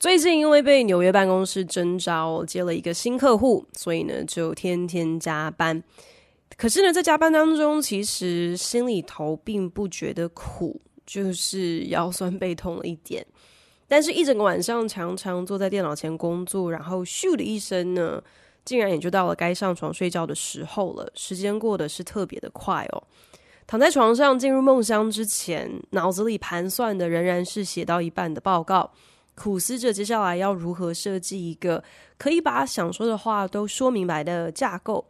最近因为被纽约办公室征召接了一个新客户，所以呢就天天加班。可是呢，在加班当中，其实心里头并不觉得苦，就是腰酸背痛了一点。但是，一整个晚上常常坐在电脑前工作，然后咻的一声呢，竟然也就到了该上床睡觉的时候了。时间过得是特别的快哦。躺在床上进入梦乡之前，脑子里盘算的仍然是写到一半的报告。苦思着接下来要如何设计一个可以把想说的话都说明白的架构，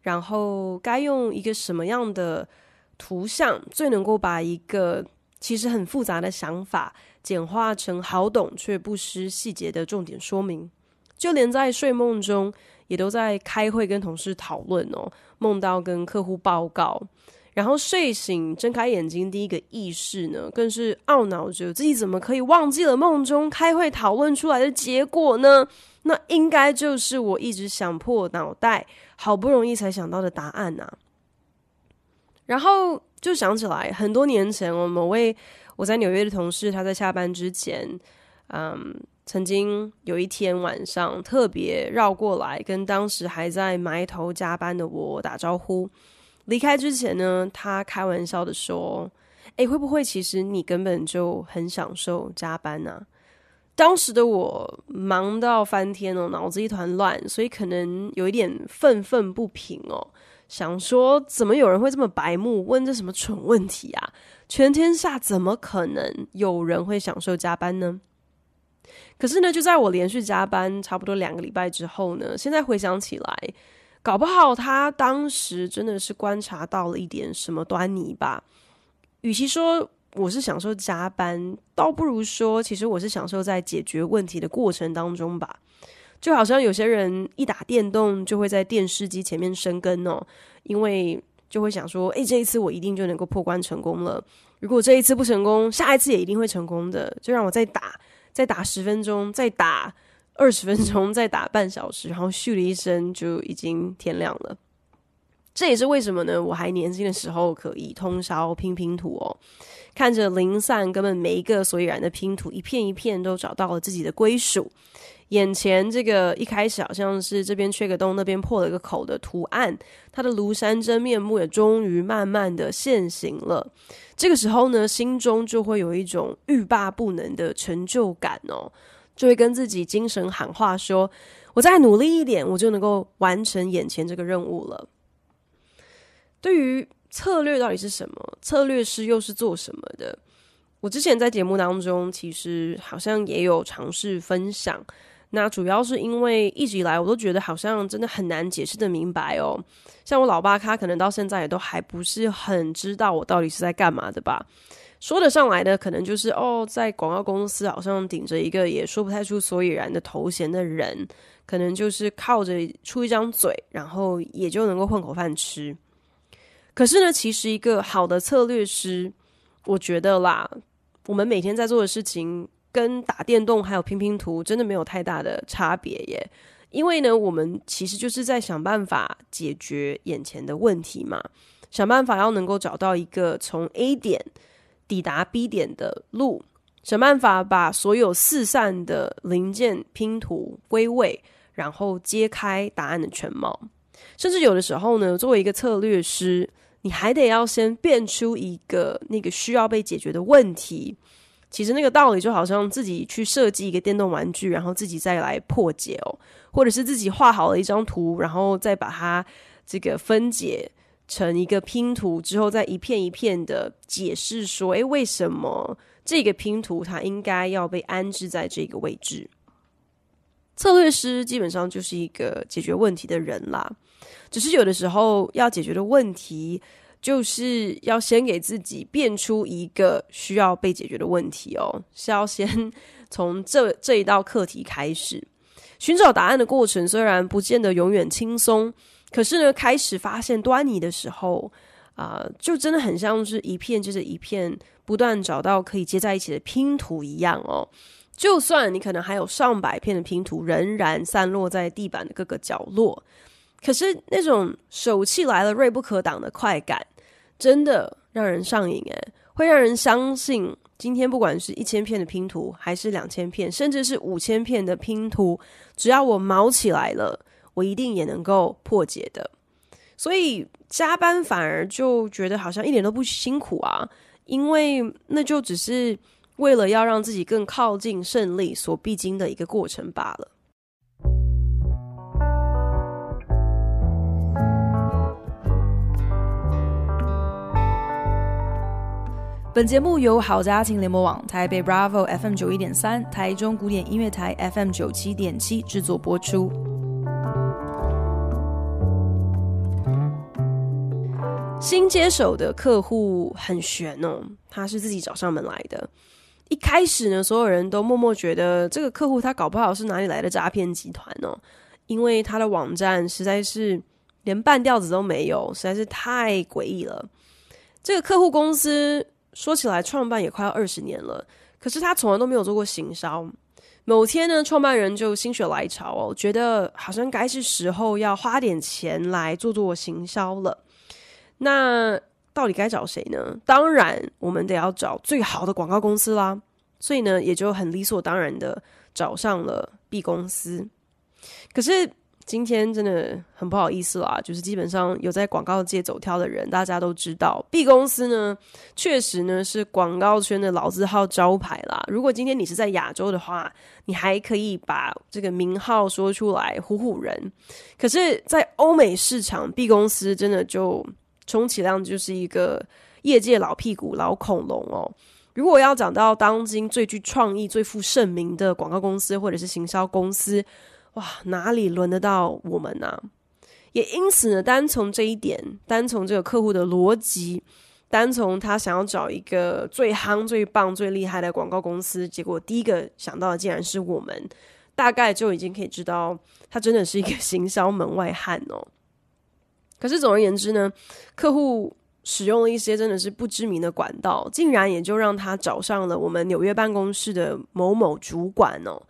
然后该用一个什么样的图像最能够把一个其实很复杂的想法简化成好懂却不失细节的重点说明。就连在睡梦中也都在开会跟同事讨论哦，梦到跟客户报告。然后睡醒，睁开眼睛，第一个意识呢，更是懊恼着自己怎么可以忘记了梦中开会讨论出来的结果呢？那应该就是我一直想破脑袋，好不容易才想到的答案呐。然后就想起来，很多年前，我某位我在纽约的同事，他在下班之前，嗯，曾经有一天晚上特别绕过来，跟当时还在埋头加班的我打招呼。离开之前呢，他开玩笑的说：“诶，会不会其实你根本就很享受加班呢？”当时的我忙到翻天哦，脑子一团乱，所以可能有一点愤愤不平哦，想说怎么有人会这么白目，问这什么蠢问题啊？全天下怎么可能有人会享受加班呢？可是呢，就在我连续加班差不多两个礼拜之后呢，现在回想起来。搞不好他当时真的是观察到了一点什么端倪吧。与其说我是享受加班，倒不如说其实我是享受在解决问题的过程当中吧。就好像有些人一打电动就会在电视机前面生根哦，因为就会想说，诶，这一次我一定就能够破关成功了。如果这一次不成功，下一次也一定会成功的。就让我再打，再打十分钟，再打。二十分钟再打半小时，然后咻的一声就已经天亮了。这也是为什么呢？我还年轻的时候可以通宵拼拼图哦，看着零散根本没一个所以然的拼图，一片一片都找到了自己的归属。眼前这个一开始好像是这边缺个洞，那边破了个口的图案，它的庐山真面目也终于慢慢的现形了。这个时候呢，心中就会有一种欲罢不能的成就感哦。就会跟自己精神喊话说：“我再努力一点，我就能够完成眼前这个任务了。”对于策略到底是什么？策略师又是做什么的？我之前在节目当中其实好像也有尝试分享。那主要是因为一直以来我都觉得好像真的很难解释得明白哦。像我老爸他可能到现在也都还不是很知道我到底是在干嘛的吧。说得上来的，可能就是哦，在广告公司好像顶着一个也说不太出所以然的头衔的人，可能就是靠着出一张嘴，然后也就能够混口饭吃。可是呢，其实一个好的策略师，我觉得啦，我们每天在做的事情跟打电动还有拼拼图真的没有太大的差别耶。因为呢，我们其实就是在想办法解决眼前的问题嘛，想办法要能够找到一个从 A 点。抵达 B 点的路，想办法把所有四散的零件拼图归位，然后揭开答案的全貌。甚至有的时候呢，作为一个策略师，你还得要先变出一个那个需要被解决的问题。其实那个道理就好像自己去设计一个电动玩具，然后自己再来破解哦，或者是自己画好了一张图，然后再把它这个分解。成一个拼图之后，再一片一片的解释说：“诶，为什么这个拼图它应该要被安置在这个位置？”策略师基本上就是一个解决问题的人啦。只是有的时候要解决的问题，就是要先给自己变出一个需要被解决的问题哦，是要先从这这一道课题开始。寻找答案的过程虽然不见得永远轻松，可是呢，开始发现端倪的时候，啊、就真的很像是一片接着一片，不断找到可以接在一起的拼图一样哦。就算你可能还有上百片的拼图仍然散落在地板的各个角落，可是那种手气来了锐不可挡的快感，真的让人上瘾诶，会让人相信。今天不管是一千片的拼图，还是两千片，甚至是五千片的拼图，只要我卯起来了，我一定也能够破解的。所以加班反而就觉得好像一点都不辛苦啊，因为那就只是为了要让自己更靠近胜利所必经的一个过程罢了。本节目由好家庭联播网、台北 Bravo FM 九一点三、台中古典音乐台 FM 九七点七制作播出。新接手的客户很悬哦，他是自己找上门来的。一开始呢，所有人都默默觉得这个客户他搞不好是哪里来的诈骗集团哦，因为他的网站实在是连半吊子都没有，实在是太诡异了。这个客户公司。说起来，创办也快要二十年了，可是他从来都没有做过行销。某天呢，创办人就心血来潮哦，觉得好像该是时候要花点钱来做做行销了。那到底该找谁呢？当然，我们得要找最好的广告公司啦。所以呢，也就很理所当然的找上了 B 公司。可是。今天真的很不好意思啦，就是基本上有在广告界走跳的人，大家都知道，B 公司呢，确实呢是广告圈的老字号招牌啦。如果今天你是在亚洲的话，你还可以把这个名号说出来唬唬人。可是，在欧美市场，B 公司真的就充其量就是一个业界老屁股、老恐龙哦。如果要讲到当今最具创意、最负盛名的广告公司或者是行销公司，哇，哪里轮得到我们呢、啊？也因此呢，单从这一点，单从这个客户的逻辑，单从他想要找一个最夯、最棒、最厉害的广告公司，结果第一个想到的竟然是我们，大概就已经可以知道他真的是一个行销门外汉哦。可是总而言之呢，客户使用了一些真的是不知名的管道，竟然也就让他找上了我们纽约办公室的某某主管哦。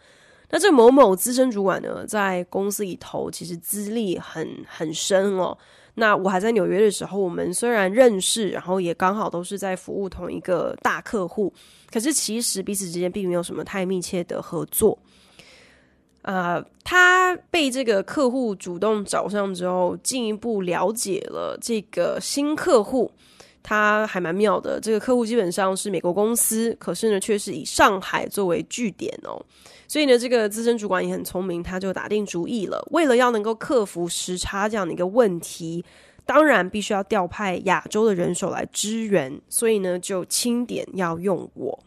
那这某某资深主管呢，在公司里头其实资历很很深哦。那我还在纽约的时候，我们虽然认识，然后也刚好都是在服务同一个大客户，可是其实彼此之间并没有什么太密切的合作。呃，他被这个客户主动找上之后，进一步了解了这个新客户。他还蛮妙的，这个客户基本上是美国公司，可是呢，却是以上海作为据点哦。所以呢，这个资深主管也很聪明，他就打定主意了，为了要能够克服时差这样的一个问题，当然必须要调派亚洲的人手来支援，所以呢，就清点要用我。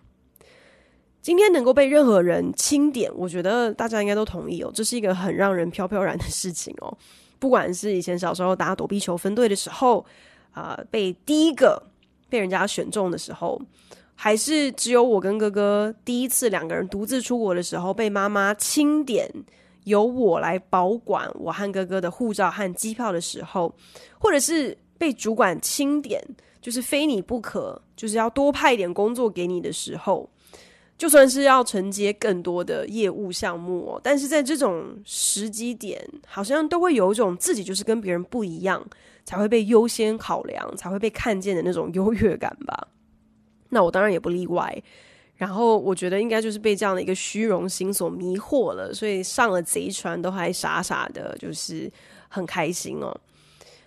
今天能够被任何人钦点，我觉得大家应该都同意哦，这是一个很让人飘飘然的事情哦。不管是以前小时候打躲避球分队的时候。啊、被第一个被人家选中的时候，还是只有我跟哥哥第一次两个人独自出国的时候，被妈妈钦点由我来保管我和哥哥的护照和机票的时候，或者是被主管钦点，就是非你不可，就是要多派一点工作给你的时候，就算是要承接更多的业务项目哦，但是在这种时机点，好像都会有一种自己就是跟别人不一样。才会被优先考量，才会被看见的那种优越感吧。那我当然也不例外。然后我觉得应该就是被这样的一个虚荣心所迷惑了，所以上了贼船都还傻傻的，就是很开心哦。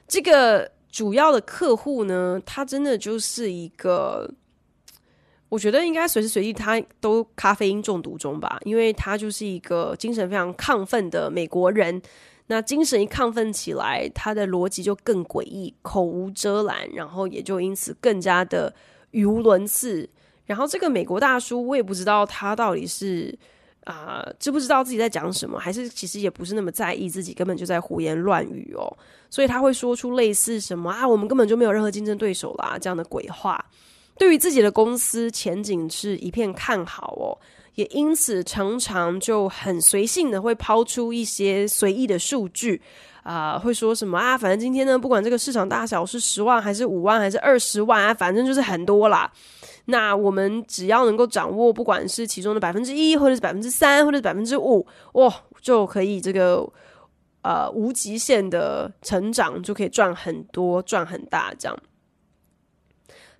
这个主要的客户呢，他真的就是一个，我觉得应该随时随地他都咖啡因中毒中吧，因为他就是一个精神非常亢奋的美国人。那精神一亢奋起来，他的逻辑就更诡异，口无遮拦，然后也就因此更加的语无伦次。然后这个美国大叔，我也不知道他到底是啊、知不知道自己在讲什么，还是其实也不是那么在意自己，根本就在胡言乱语哦。所以他会说出类似什么啊，我们根本就没有任何竞争对手啦这样的鬼话。对于自己的公司前景是一片看好哦。也因此常常就很随性的会抛出一些随意的数据啊、会说什么啊，反正今天呢，不管这个市场大小是十万还是五万还是二十万啊，反正就是很多啦。那我们只要能够掌握，不管是其中的百分之一，或者是百分之三，或者是百分之五，哇，就可以这个呃无极限的成长，就可以赚很多，赚很大这样。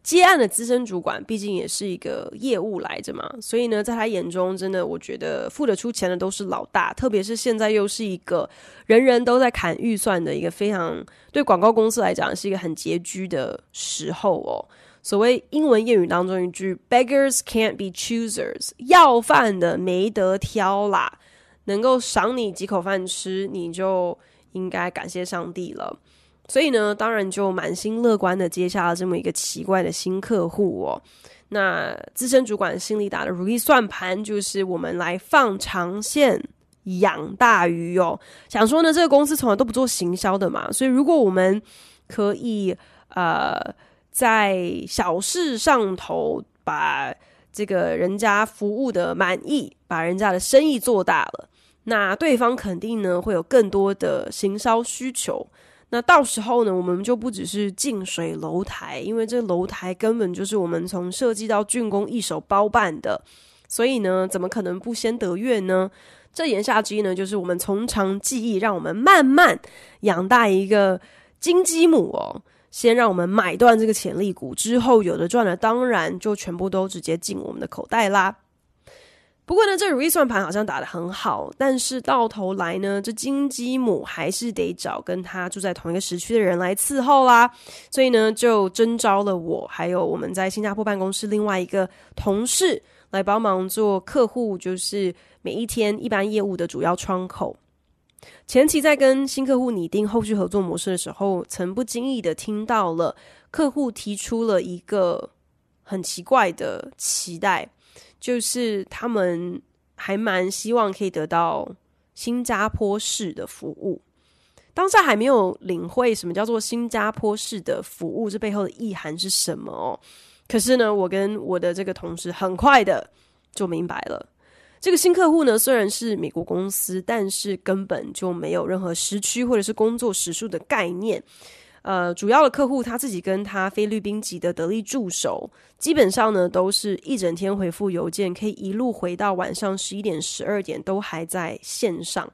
接案的资深主管，毕竟也是一个业务来着嘛，所以呢，在他眼中，真的我觉得付得出钱的都是老大，特别是现在又是一个人人都在砍预算的一个非常对广告公司来讲是一个很拮据的时候哦。所谓英文谚语当中一句 “beggars can't be choosers”，要饭的没得挑啦，能够赏你几口饭吃，你就应该感谢上帝了。所以呢，当然就满心乐观的接下了这么一个奇怪的新客户哦。那资深主管心里打的如意算盘就是我们来放长线养大鱼哦。想说呢，这个公司从来都不做行销的嘛，所以如果我们可以呃在小事上头把这个人家服务的满意，把人家的生意做大了，那对方肯定呢会有更多的行销需求。那到时候呢，我们就不只是近水楼台，因为这楼台根本就是我们从设计到竣工一手包办的，所以呢，怎么可能不先得月呢？这言下之意呢，就是我们从长计议，让我们慢慢养大一个金鸡母哦。先让我们买断这个潜力股，之后有的赚了，当然就全部都直接进我们的口袋啦。不过呢，这如意算盘好像打得很好，但是到头来呢，这金鸡母还是得找跟他住在同一个时区的人来伺候啦。所以呢，就征召了我，还有我们在新加坡办公室另外一个同事来帮忙做客户，就是每一天一般业务的主要窗口。前期在跟新客户拟定后续合作模式的时候，曾不经意的听到了客户提出了一个很奇怪的期待。就是他们还蛮希望可以得到新加坡式的服务，当下还没有领会什么叫做新加坡式的服务，这背后的意涵是什么哦。可是呢，我跟我的这个同事很快的就明白了，这个新客户呢，虽然是美国公司，但是根本就没有任何时区或者是工作时数的概念。呃，主要的客户他自己跟他菲律宾籍的得力助手，基本上呢都是一整天回复邮件，可以一路回到晚上十一点、十二点都还在线上，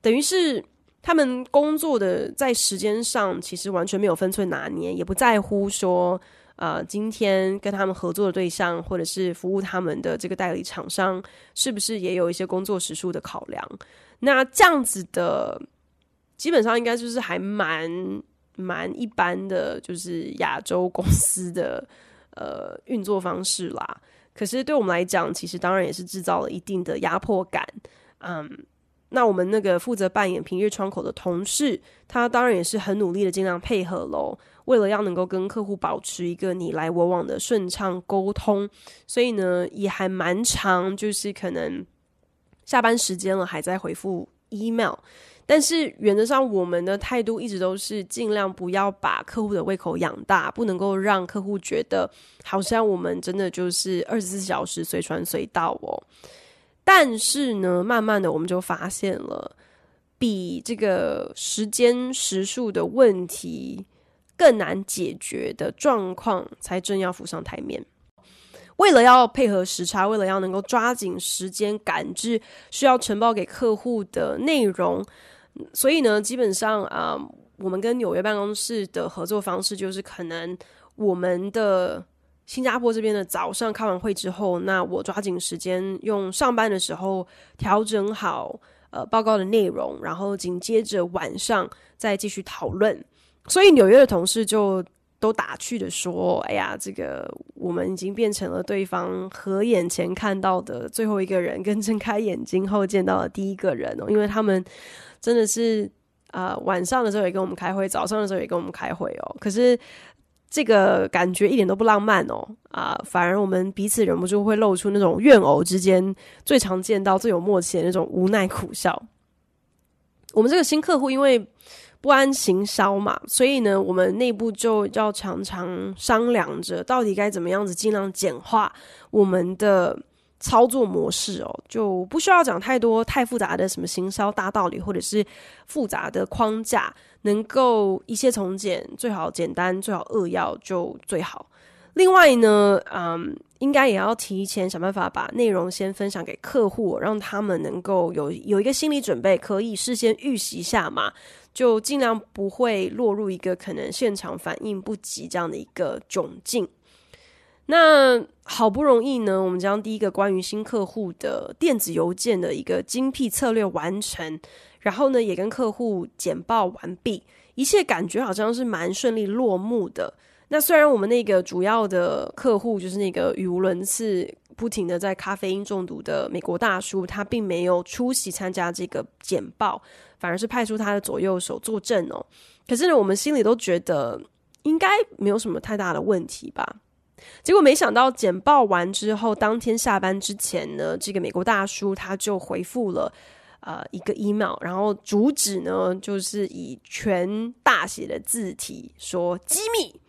等于是他们工作的在时间上其实完全没有分寸拿捏，也不在乎说，呃，今天跟他们合作的对象或者是服务他们的这个代理厂商是不是也有一些工作时数的考量？那这样子的，基本上应该就是还蛮。蛮一般的，就是亚洲公司的呃运作方式啦。可是对我们来讲，其实当然也是制造了一定的压迫感。嗯，那我们那个负责扮演平日窗口的同事，他当然也是很努力的，尽量配合喽。为了要能够跟客户保持一个你来我往的顺畅沟通，所以呢，也还蛮长，就是可能下班时间了还在回复 email。但是原则上，我们的态度一直都是尽量不要把客户的胃口养大，不能够让客户觉得好像我们真的就是二十四小时随传随到哦。但是呢，慢慢的我们就发现了，比这个时间时数的问题更难解决的状况才正要浮上台面。为了要配合时差，为了要能够抓紧时间赶制需要呈报给客户的内容。所以呢，基本上啊、我们跟纽约办公室的合作方式就是，可能我们的新加坡这边的早上开完会之后，那我抓紧时间用上班的时候调整好呃报告的内容，然后紧接着晚上再继续讨论。所以纽约的同事就都打趣的说：“哎呀，这个我们已经变成了对方合眼前看到的最后一个人，跟睁开眼睛后见到的第一个人哦，因为他们。”真的是啊、晚上的时候也跟我们开会，早上的时候也跟我们开会哦。可是这个感觉一点都不浪漫哦啊、反而我们彼此忍不住会露出那种怨偶之间最常见到、最有默契的那种无奈苦笑。我们这个新客户因为不安行销嘛，所以呢，我们内部就要常常商量着到底该怎么样子尽量简化我们的操作模式哦，就不需要讲太多太复杂的什么行销大道理，或者是复杂的框架，能够一切从简，最好简单，最好扼要就最好。另外呢，嗯，应该也要提前想办法把内容先分享给客户，让他们能够有有一个心理准备，可以事先预习一下嘛，就尽量不会落入一个可能现场反应不及这样的一个窘境。那好不容易呢，我们将第一个关于新客户的电子邮件的一个精辟策略完成，然后呢，也跟客户简报完毕，一切感觉好像是蛮顺利落幕的。那虽然我们那个主要的客户就是那个语无伦次、不停的在咖啡因中毒的美国大叔，他并没有出席参加这个简报，反而是派出他的左右手作证哦。可是呢，我们心里都觉得应该没有什么太大的问题吧。结果没想到简报完之后，当天下班之前呢，这个美国大叔他就回复了呃一个 email，然后主旨呢就是以全大写的字体说机密。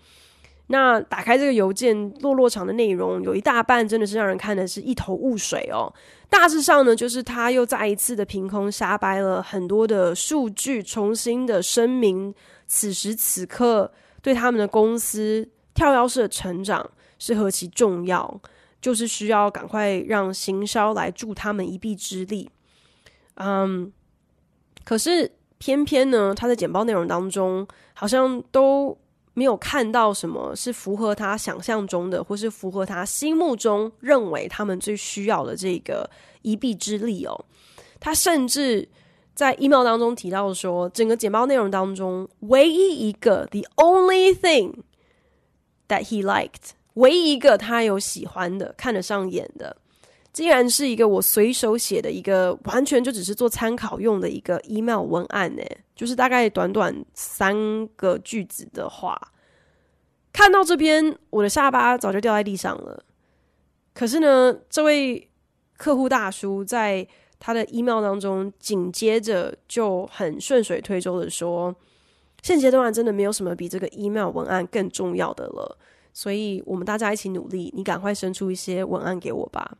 那打开这个邮件落落长的内容，有一大半真的是让人看的是一头雾水哦。大致上呢，就是他又再一次的凭空瞎掰了很多的数据，重新的声明此时此刻对他们的公司跳跃式的成长。是何其重要，就是需要赶快让行销来助他们一臂之力。嗯，可是偏偏呢，他在简报内容当中好像都没有看到什么是符合他想象中的，或是符合他心目中认为他们最需要的这个一臂之力哦。他甚至在 email 当中提到说，整个简报内容当中唯一一个 the only thing that he liked。唯一一个他有喜欢的、看得上眼的，竟然是一个我随手写的一个，完全就只是做参考用的一个 email 文案呢，就是大概短短三个句子的话。看到这边，我的下巴早就掉在地上了。可是呢，这位客户大叔在他的 email 当中，紧接着就很顺水推舟的说：“现阶段真的没有什么比这个 email 文案更重要的了。”所以我们大家一起努力，你赶快生出一些文案给我吧。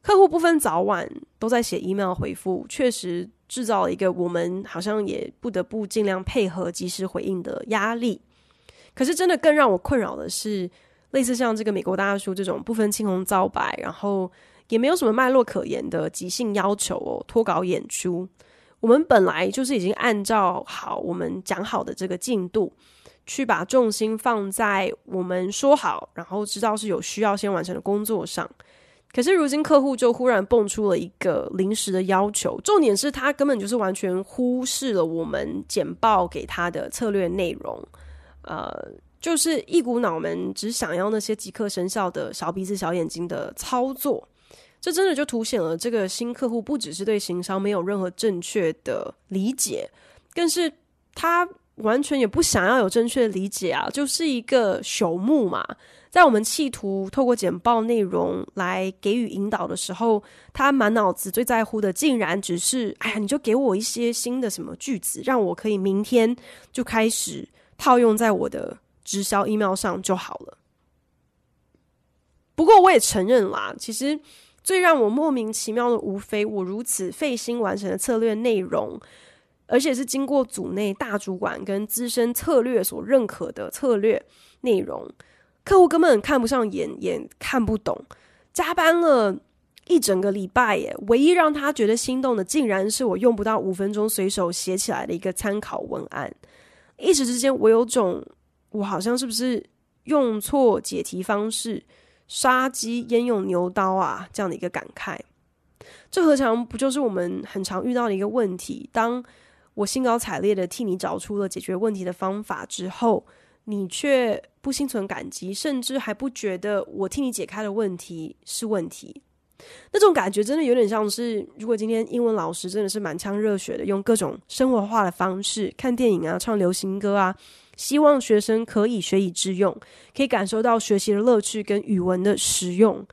客户不分早晚都在写 email 回复，确实制造了一个我们好像也不得不尽量配合、及时回应的压力。可是真的更让我困扰的是，类似像这个美国大叔这种不分青红皂白，然后也没有什么脉络可言的即兴要求哦，脱稿演出。我们本来就是已经按照好我们讲好的这个进度。去把重心放在我们说好，然后知道是有需要先完成的工作上。可是如今客户就忽然蹦出了一个临时的要求，重点是他根本就是完全忽视了我们简报给他的策略内容，呃，就是一股脑门只想要那些即刻生效的小鼻子小眼睛的操作。这真的就凸显了这个新客户不只是对行销没有任何正确的理解，更是他。完全也不想要有正确的理解啊，就是一个朽木嘛。在我们企图透过简报内容来给予引导的时候，他满脑子最在乎的竟然只是：哎呀，你就给我一些新的什么句子，让我可以明天就开始套用在我的直销 email 上就好了。不过我也承认啦，其实最让我莫名其妙的，无非我如此费心完成的策略内容。而且是经过组内大主管跟资深策略所认可的策略内容，客户根本看不上眼，也看不懂。加班了一整个礼拜耶，唯一让他觉得心动的，竟然是我用不到五分钟随手写起来的一个参考文案。一时之间，我有种我好像是不是用错解题方式，杀鸡焉用牛刀啊这样的一个感慨。这何尝不就是我们很常遇到的一个问题？当我兴高采烈的替你找出了解决问题的方法之后，你却不心存感激，甚至还不觉得我替你解开的问题是问题。那种感觉真的有点像是，如果今天英文老师真的是满腔热血的用各种生活化的方式看电影啊、唱流行歌啊，希望学生可以学以致用，可以感受到学习的乐趣跟语文的实用，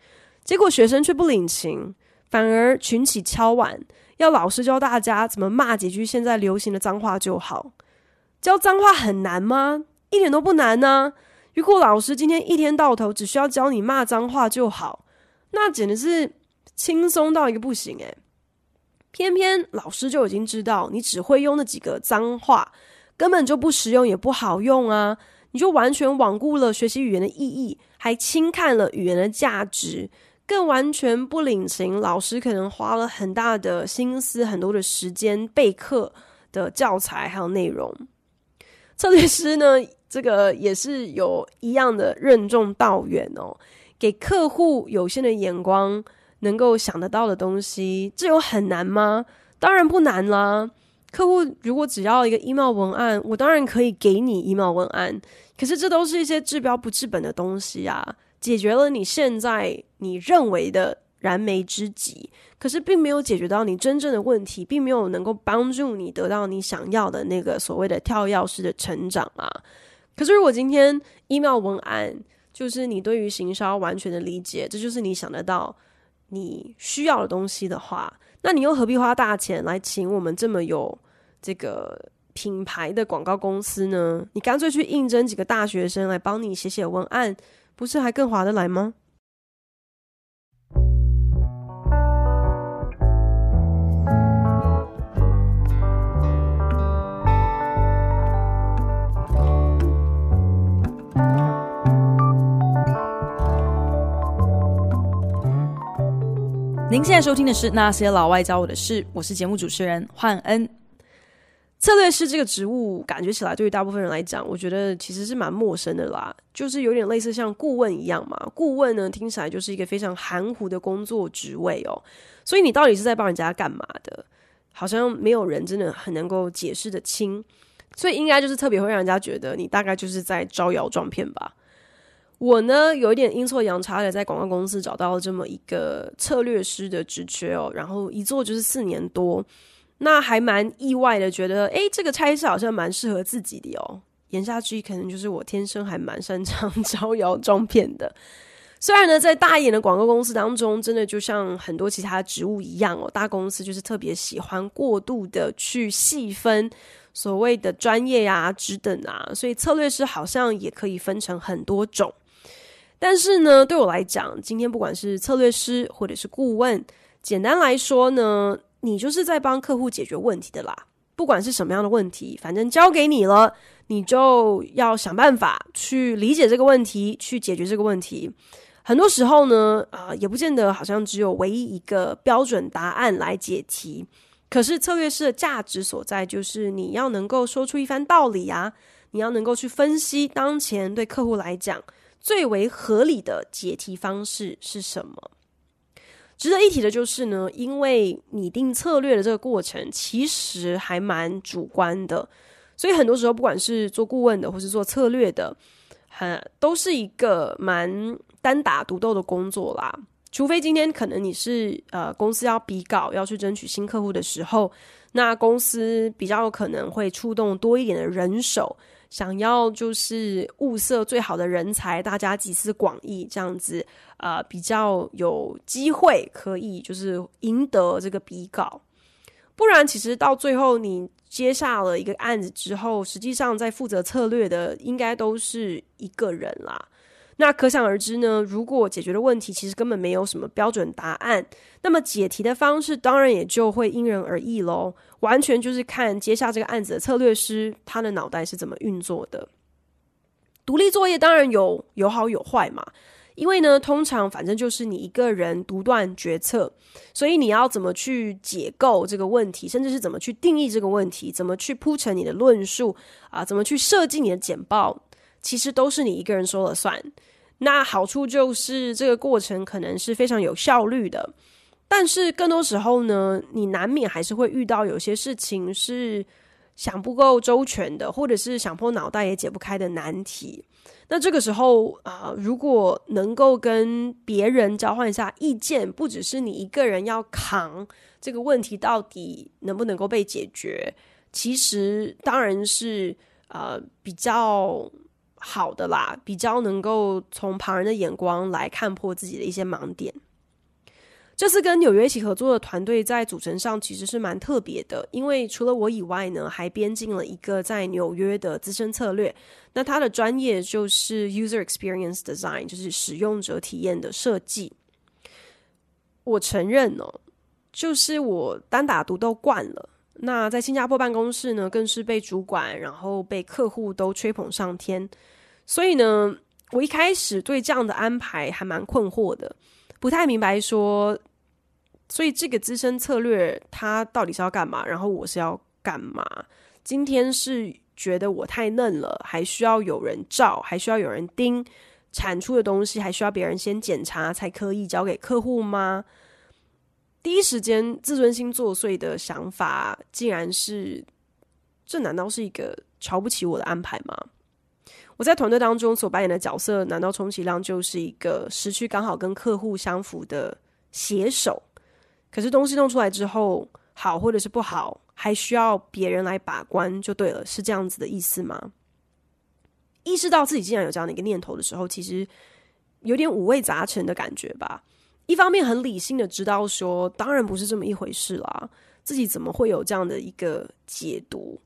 结果学生却不领情，反而群起敲碗。要老师教大家怎么骂几句现在流行的脏话就好？教脏话很难吗？一点都不难呢、如果老师今天一天到头只需要教你骂脏话就好，那简直是轻松到一个不行诶。偏偏老师就已经知道你只会用那几个脏话，根本就不实用也不好用啊！你就完全罔顾了学习语言的意义，还轻看了语言的价值，更完全不领情。老师可能花了很大的心思、很多的时间备课的教材还有内容。策略师呢，这个也是有一样的任重道远哦，给客户有限的眼光。能够想得到的东西，这有很难吗？当然不难啦。客户如果只要一个 email 文案，我当然可以给你 email 文案。可是这都是一些治标不治本的东西啊，解决了你现在你认为的燃眉之急，可是并没有解决到你真正的问题，并没有能够帮助你得到你想要的那个所谓的跳跃式的成长啊。可是如果今天 email 文案就是你对于行销完全的理解，这就是你想得到。你需要的东西的话，那你又何必花大钱来请我们这么有这个品牌的广告公司呢？你干脆去应征几个大学生来帮你写写文案，不是还更划得来吗？您现在收听的是《那些老外教我的事》，我是节目主持人焕恩。策略师这个职务，感觉起来对于大部分人来讲，我觉得其实是蛮陌生的啦，就是有点类似像顾问一样嘛。顾问呢，听起来就是一个非常含糊的工作职位哦。所以你到底是在帮人家干嘛的？好像没有人真的很能够解释得清。所以应该就是特别会让人家觉得你大概就是在招摇撞骗吧。我呢，有一点阴错阳差的在广告公司找到了这么一个策略师的职缺哦，然后一做就是四年多，那还蛮意外的，觉得诶，这个差事好像蛮适合自己的哦。言下之意，可能就是我天生还蛮擅长招摇撞骗的。虽然呢，在大一点的广告公司当中，真的就像很多其他职务一样哦，大公司就是特别喜欢过度的去细分。所谓的专业呀、啊、职等啊，所以策略师好像也可以分成很多种。但是呢，对我来讲，今天不管是策略师或者是顾问，简单来说呢，你就是在帮客户解决问题的啦。不管是什么样的问题，反正交给你了，你就要想办法去理解这个问题，去解决这个问题。很多时候呢，啊、也不见得好像只有唯一一个标准答案来解题。可是策略师的价值所在，就是你要能够说出一番道理啊，你要能够去分析当前对客户来讲。最为合理的解题方式是什么？值得一提的就是呢，因为拟定策略的这个过程其实还蛮主观的，所以很多时候不管是做顾问的或是做策略的，很都是一个蛮单打独斗的工作啦。除非今天可能你是呃公司要比稿要去争取新客户的时候，那公司比较有可能会出动多一点的人手。想要就是物色最好的人才，大家集思广益这样子，呃，比较有机会可以就是赢得这个比稿。不然，其实到最后你接下了一个案子之后，实际上在负责策略的应该都是一个人啦。那可想而知呢，如果解决的问题其实根本没有什么标准答案，那么解题的方式当然也就会因人而异喽。完全就是看接下这个案子的策略师他的脑袋是怎么运作的。独立作业当然有有好有坏嘛，因为呢，通常反正就是你一个人独断决策，所以你要怎么去解构这个问题，甚至是怎么去定义这个问题，怎么去铺陈你的论述啊，怎么去设计你的简报，其实都是你一个人说了算。那好处就是这个过程可能是非常有效率的。但是更多时候呢，你难免还是会遇到有些事情是想不够周全的，或者是想破脑袋也解不开的难题。那这个时候啊，如果能够跟别人交换一下意见，不只是你一个人要扛这个问题到底能不能够被解决，其实当然是呃比较好的啦，比较能够从旁人的眼光来看破自己的一些盲点。这次跟纽约一起合作的团队在组成上其实是蛮特别的，因为除了我以外呢，还编进了一个在纽约的资深策略。那他的专业就是 user experience design，就是使用者体验的设计。我承认哦，就是我单打独斗惯了。那在新加坡办公室呢，更是被主管，然后被客户都吹捧上天。所以呢，我一开始对这样的安排还蛮困惑的，不太明白说，所以这个资深策略他到底是要干嘛？然后我是要干嘛？今天是觉得我太嫩了，还需要有人照，还需要有人盯，产出的东西还需要别人先检查才可以交给客户吗？第一时间自尊心作祟的想法，竟然是：这难道是一个瞧不起我的安排吗？我在团队当中所扮演的角色，难道充其量就是一个时区刚好跟客户相符的写手？可是东西弄出来之后，好或者是不好，还需要别人来把关就对了，是这样子的意思吗？意识到自己竟然有这样的一个念头的时候，其实有点五味杂陈的感觉吧。一方面很理性的知道说，当然不是这么一回事啦，自己怎么会有这样的一个解读？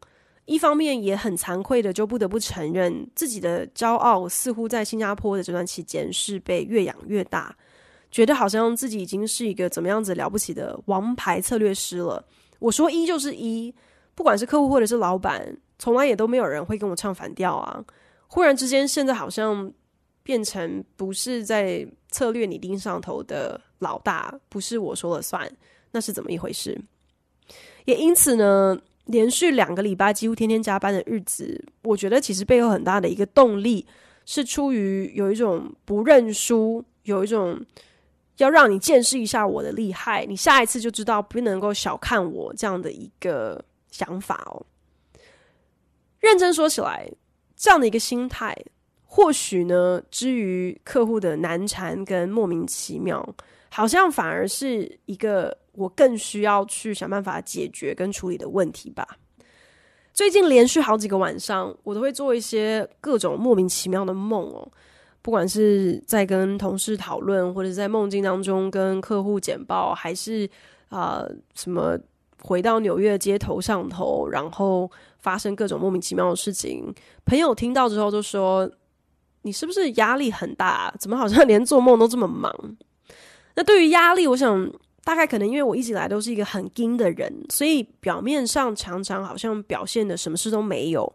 一方面也很惭愧的，就不得不承认自己的骄傲似乎在新加坡的这段期间是被越养越大，觉得好像自己已经是一个怎么样子了不起的王牌策略师了。我说一就是一，不管是客户或者是老板，从来也都没有人会跟我唱反调啊。忽然之间，现在好像。变成不是在策略拟定上头的老大，不是我说了算，那是怎么一回事？也因此呢，连续两个礼拜几乎天天加班的日子，我觉得其实背后很大的一个动力是出于有一种不认输，有一种要让你见识一下我的厉害，你下一次就知道不能够小看我这样的一个想法哦。认真说起来，这样的一个心态。或许呢，至于客户的难缠跟莫名其妙，好像反而是一个我更需要去想办法解决跟处理的问题吧。最近连续好几个晚上，我都会做一些各种莫名其妙的梦哦，不管是在跟同事讨论，或者在梦境当中跟客户简报，还是啊、什么回到纽约街头上头，然后发生各种莫名其妙的事情，朋友听到之后就说。你是不是压力很大？怎么好像连做梦都这么忙？那对于压力，我想大概可能因为我一直以来都是一个很硬的人，所以表面上常常好像表现的什么事都没有，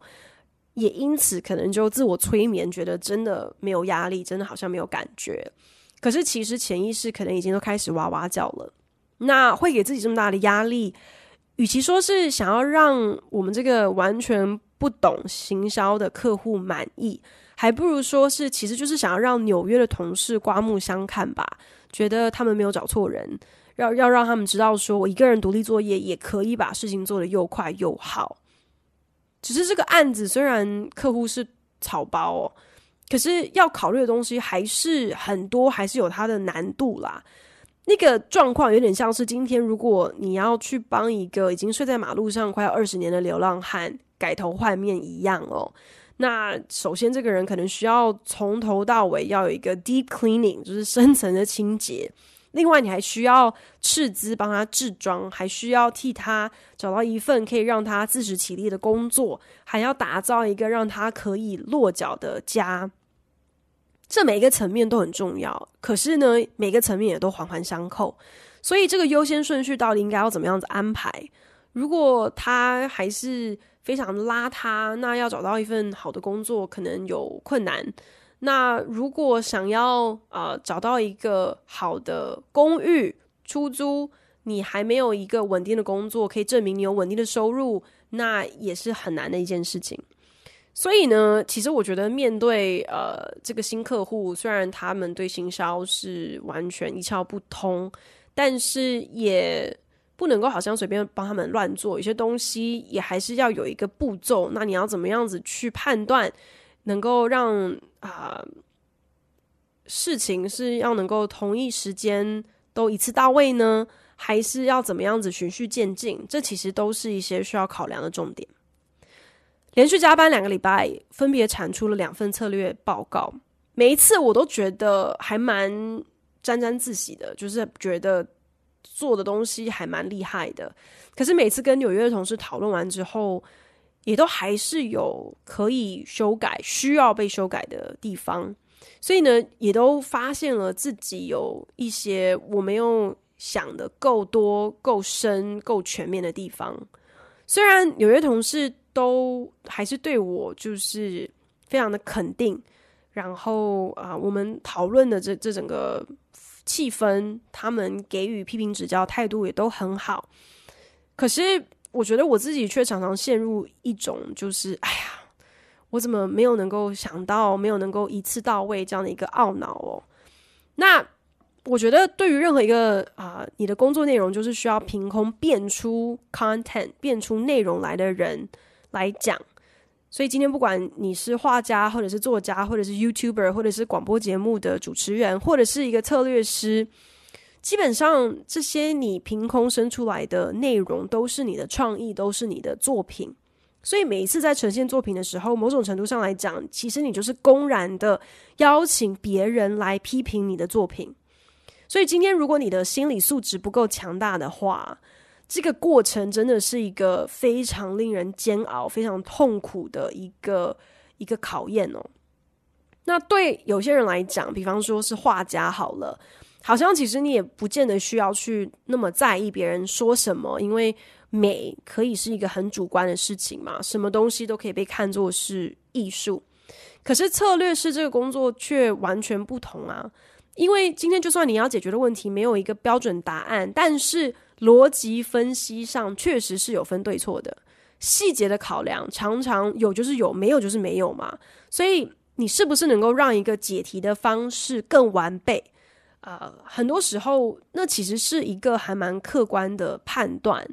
也因此可能就自我催眠，觉得真的没有压力，真的好像没有感觉。可是其实潜意识可能已经都开始哇哇叫了。那会给自己这么大的压力，与其说是想要让我们这个完全不懂行销的客户满意。还不如说是，其实就是想要让纽约的同事刮目相看吧，觉得他们没有找错人，要要让他们知道，说我一个人独立作业也可以把事情做得又快又好。只是这个案子虽然客户是草包哦，可是要考虑的东西还是很多，还是有它的难度啦。那个状况有点像是今天，如果你要去帮一个已经睡在马路上快要二十年的流浪汉改头换面一样哦。那首先，这个人可能需要从头到尾要有一个 deep cleaning，就是深层的清洁。另外，你还需要斥资帮他置装，还需要替他找到一份可以让他自食其力的工作，还要打造一个让他可以落脚的家。这每一个层面都很重要，可是呢，每个层面也都环环相扣。所以，这个优先顺序到底应该要怎么样子安排？如果他还是非常邋遢，那要找到一份好的工作可能有困难。那如果想要呃找到一个好的公寓出租，你还没有一个稳定的工作可以证明你有稳定的收入，那也是很难的一件事情。所以呢，其实我觉得面对呃这个新客户，虽然他们对行销是完全一窍不通，但是也。不能够好像随便帮他们乱做，有些东西也还是要有一个步骤。那你要怎么样子去判断，能够让啊、事情是要能够同一时间都一次到位呢，还是要怎么样子循序渐进？这其实都是一些需要考量的重点。连续加班两个礼拜，分别产出了两份策略报告，每一次我都觉得还蛮沾沾自喜的，就是觉得。做的东西还蛮厉害的，可是每次跟纽约的同事讨论完之后，也都还是有可以修改、需要被修改的地方，所以呢，也都发现了自己有一些我没有想的够多、够深、够全面的地方。虽然有些同事都还是对我就是非常的肯定，然后啊、我们讨论的这这整个气氛，他们给予批评指教态度也都很好。可是我觉得我自己却常常陷入一种就是，哎呀。我怎么没有能够想到，没有能够一次到位这样的一个懊恼哦？那我觉得，对于任何一个啊、你的工作内容就是需要凭空变出 content、变出内容来的人来讲。所以今天，不管你是画家，或者是作家，或者是 YouTuber，或者是广播节目的主持人，或者是一个策略师，基本上这些你凭空生出来的内容，都是你的创意，都是你的作品。所以每一次在呈现作品的时候，某种程度上来讲，其实你就是公然的邀请别人来批评你的作品。所以今天如果你的心理素质不够强大的话，这个过程真的是一个非常令人煎熬、非常痛苦的一个一个考验哦。那对有些人来讲，比方说是画家好了，好像其实你也不见得需要去那么在意别人说什么，因为。美可以是一个很主观的事情嘛，什么东西都可以被看作是艺术。可是策略师这个工作却完全不同啊，因为今天就算你要解决的问题没有一个标准答案，但是逻辑分析上确实是有分对错的，细节的考量常常有就是有，没有就是没有嘛。所以你是不是能够让一个解题的方式更完备？呃，很多时候那其实是一个还蛮客观的判断。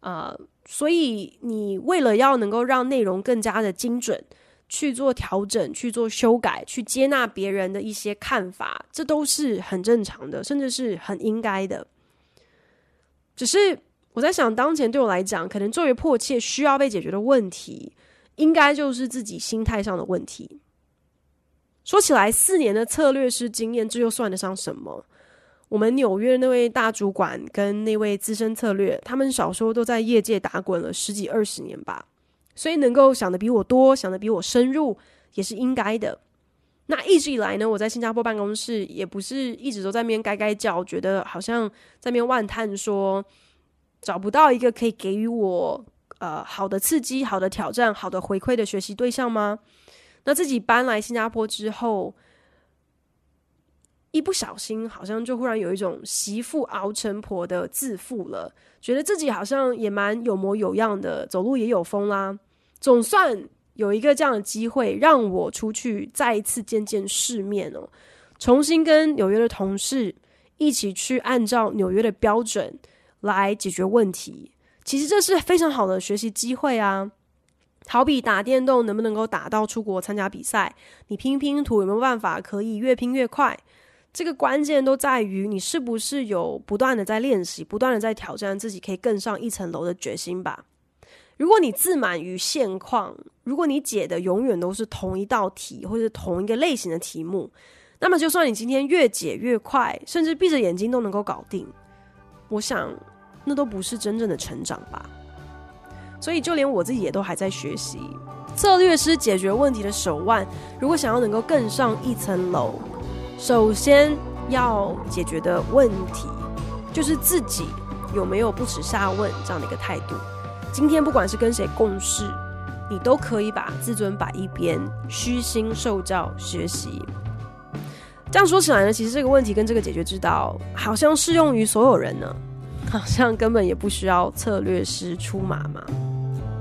呃，所以你为了要能够让内容更加的精准，去做调整、去做修改、去接纳别人的一些看法，这都是很正常的，甚至是很应该的。只是我在想，当前对我来讲，可能最为迫切需要被解决的问题，应该就是自己心态上的问题。说起来，四年的策略师经验，这又算得上什么？我们纽约那位大主管跟那位资深策略，他们少说都在业界打滚了十几二十年吧，所以能够想得比我多，想得比我深入，也是应该的。那一直以来呢，我在新加坡办公室也不是一直都在那边该该叫，觉得好像在那边万叹说找不到一个可以给予我呃好的刺激、好的挑战、好的回馈的学习对象吗？那自己搬来新加坡之后。一不小心，好像就忽然有一种媳妇熬成婆的自负了，觉得自己好像也蛮有模有样的，走路也有风啦。总算有一个这样的机会，让我出去再一次见见世面哦，重新跟纽约的同事一起去按照纽约的标准来解决问题。其实这是非常好的学习机会啊！好比打电动能不能够打到出国参加比赛，你拼拼图有没有办法可以越拼越快？这个关键都在于你是不是有不断的在练习，不断的在挑战自己，可以更上一层楼的决心吧。如果你自满于现况，如果你解的永远都是同一道题，或者同一个类型的题目，那么就算你今天越解越快，甚至闭着眼睛都能够搞定，我想那都不是真正的成长吧。所以就连我自己也都还在学习策略师解决问题的手腕，如果想要能够更上一层楼。首先要解决的问题，就是自己有没有不耻下问这样的一个态度。今天不管是跟谁共事，你都可以把自尊摆一边，虚心受教学习。这样说起来呢，其实这个问题跟这个解决之道，好像适用于所有人呢，好像根本也不需要策略师出马嘛。